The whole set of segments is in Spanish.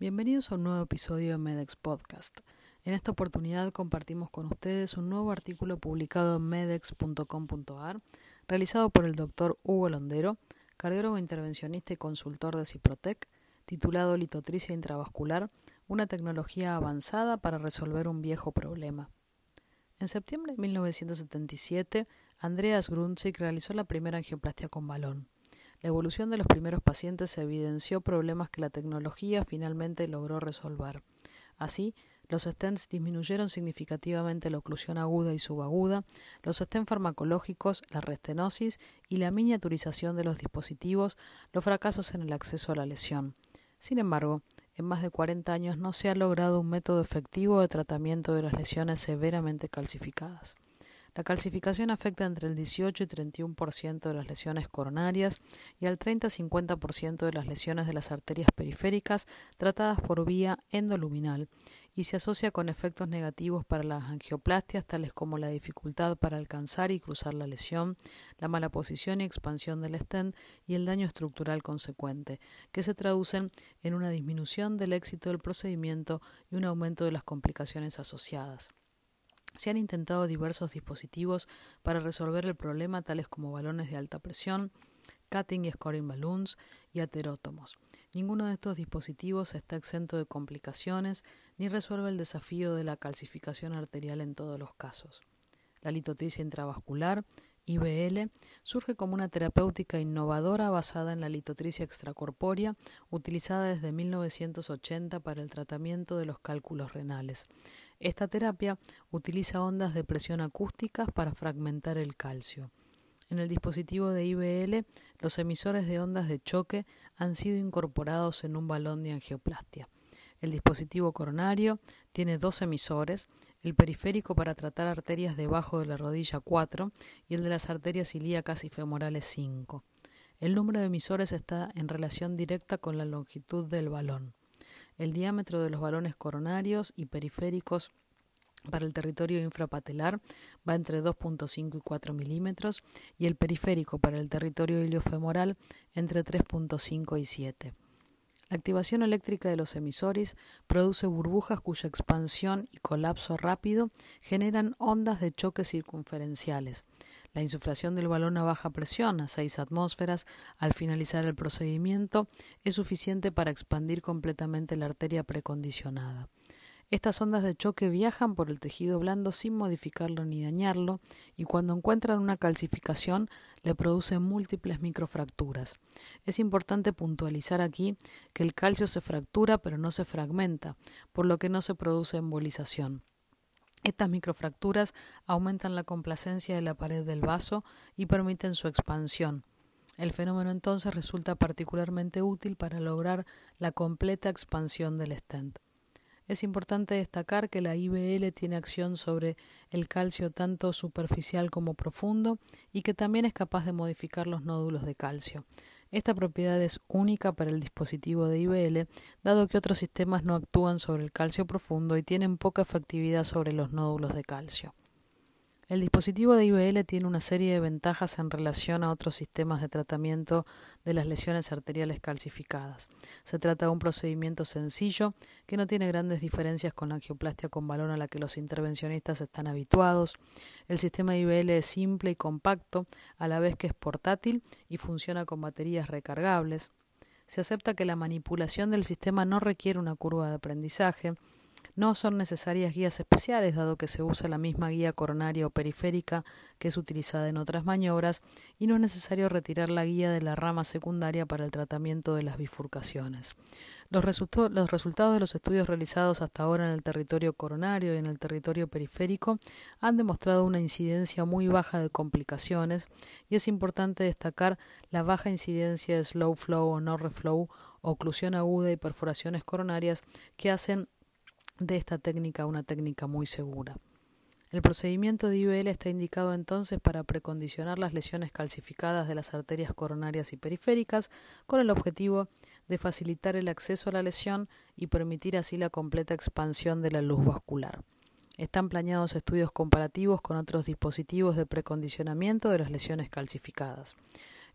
Bienvenidos a un nuevo episodio de Medex Podcast. En esta oportunidad compartimos con ustedes un nuevo artículo publicado en medex.com.ar, realizado por el doctor Hugo Londero, cardiólogo intervencionista y consultor de Ciprotec, titulado Litotricia intravascular, una tecnología avanzada para resolver un viejo problema. En septiembre de 1977, Andreas Grunzig realizó la primera angioplastia con balón. La evolución de los primeros pacientes evidenció problemas que la tecnología finalmente logró resolver. Así, los stents disminuyeron significativamente la oclusión aguda y subaguda, los stents farmacológicos, la restenosis y la miniaturización de los dispositivos, los fracasos en el acceso a la lesión. Sin embargo, en más de 40 años no se ha logrado un método efectivo de tratamiento de las lesiones severamente calcificadas. La calcificación afecta entre el 18 y 31% de las lesiones coronarias y al 30-50% de las lesiones de las arterias periféricas tratadas por vía endoluminal y se asocia con efectos negativos para las angioplastias tales como la dificultad para alcanzar y cruzar la lesión, la mala posición y expansión del stent y el daño estructural consecuente, que se traducen en una disminución del éxito del procedimiento y un aumento de las complicaciones asociadas. Se han intentado diversos dispositivos para resolver el problema, tales como balones de alta presión, cutting y scoring balloons y aterótomos. Ninguno de estos dispositivos está exento de complicaciones ni resuelve el desafío de la calcificación arterial en todos los casos. La litotricia intravascular, IBL, surge como una terapéutica innovadora basada en la litotricia extracorpórea, utilizada desde 1980 para el tratamiento de los cálculos renales. Esta terapia utiliza ondas de presión acústicas para fragmentar el calcio. En el dispositivo de IBL, los emisores de ondas de choque han sido incorporados en un balón de angioplastia. El dispositivo coronario tiene dos emisores, el periférico para tratar arterias debajo de la rodilla 4 y el de las arterias ilíacas y femorales 5. El número de emisores está en relación directa con la longitud del balón. El diámetro de los balones coronarios y periféricos para el territorio infrapatelar va entre 2.5 y 4 milímetros y el periférico para el territorio iliofemoral entre 3.5 y 7. La activación eléctrica de los emisores produce burbujas cuya expansión y colapso rápido generan ondas de choque circunferenciales. La insuflación del balón a baja presión, a 6 atmósferas, al finalizar el procedimiento, es suficiente para expandir completamente la arteria precondicionada. Estas ondas de choque viajan por el tejido blando sin modificarlo ni dañarlo y cuando encuentran una calcificación le producen múltiples microfracturas. Es importante puntualizar aquí que el calcio se fractura pero no se fragmenta, por lo que no se produce embolización. Estas microfracturas aumentan la complacencia de la pared del vaso y permiten su expansión. El fenómeno entonces resulta particularmente útil para lograr la completa expansión del stent. Es importante destacar que la IBL tiene acción sobre el calcio tanto superficial como profundo y que también es capaz de modificar los nódulos de calcio. Esta propiedad es única para el dispositivo de IBL, dado que otros sistemas no actúan sobre el calcio profundo y tienen poca efectividad sobre los nódulos de calcio. El dispositivo de IBL tiene una serie de ventajas en relación a otros sistemas de tratamiento de las lesiones arteriales calcificadas. Se trata de un procedimiento sencillo que no tiene grandes diferencias con la angioplastia con balón a la que los intervencionistas están habituados. El sistema IBL es simple y compacto, a la vez que es portátil y funciona con baterías recargables. Se acepta que la manipulación del sistema no requiere una curva de aprendizaje no son necesarias guías especiales, dado que se usa la misma guía coronaria o periférica que es utilizada en otras maniobras, y no es necesario retirar la guía de la rama secundaria para el tratamiento de las bifurcaciones. Los, resultados de los estudios realizados hasta ahora en el territorio coronario y en el territorio periférico han demostrado una incidencia muy baja de complicaciones, y es importante destacar la baja incidencia de slow flow o no reflow, oclusión aguda y perforaciones coronarias que hacen de esta técnica una técnica muy segura. El procedimiento de IBL está indicado entonces para precondicionar las lesiones calcificadas de las arterias coronarias y periféricas con el objetivo de facilitar el acceso a la lesión y permitir así la completa expansión de la luz vascular. Están planeados estudios comparativos con otros dispositivos de precondicionamiento de las lesiones calcificadas.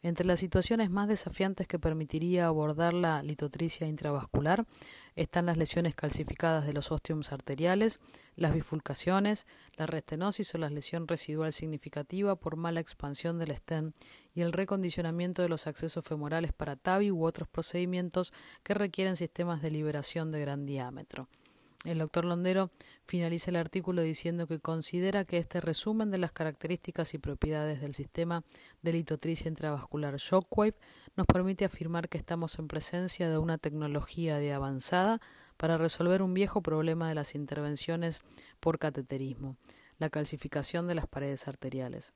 Entre las situaciones más desafiantes que permitiría abordar la litotricia intravascular están las lesiones calcificadas de los osteums arteriales, las bifurcaciones, la restenosis o la lesión residual significativa por mala expansión del stent y el recondicionamiento de los accesos femorales para TAVI u otros procedimientos que requieren sistemas de liberación de gran diámetro. El doctor Londero finaliza el artículo diciendo que considera que este resumen de las características y propiedades del sistema de litotricia intravascular Shockwave nos permite afirmar que estamos en presencia de una tecnología de avanzada para resolver un viejo problema de las intervenciones por cateterismo, la calcificación de las paredes arteriales.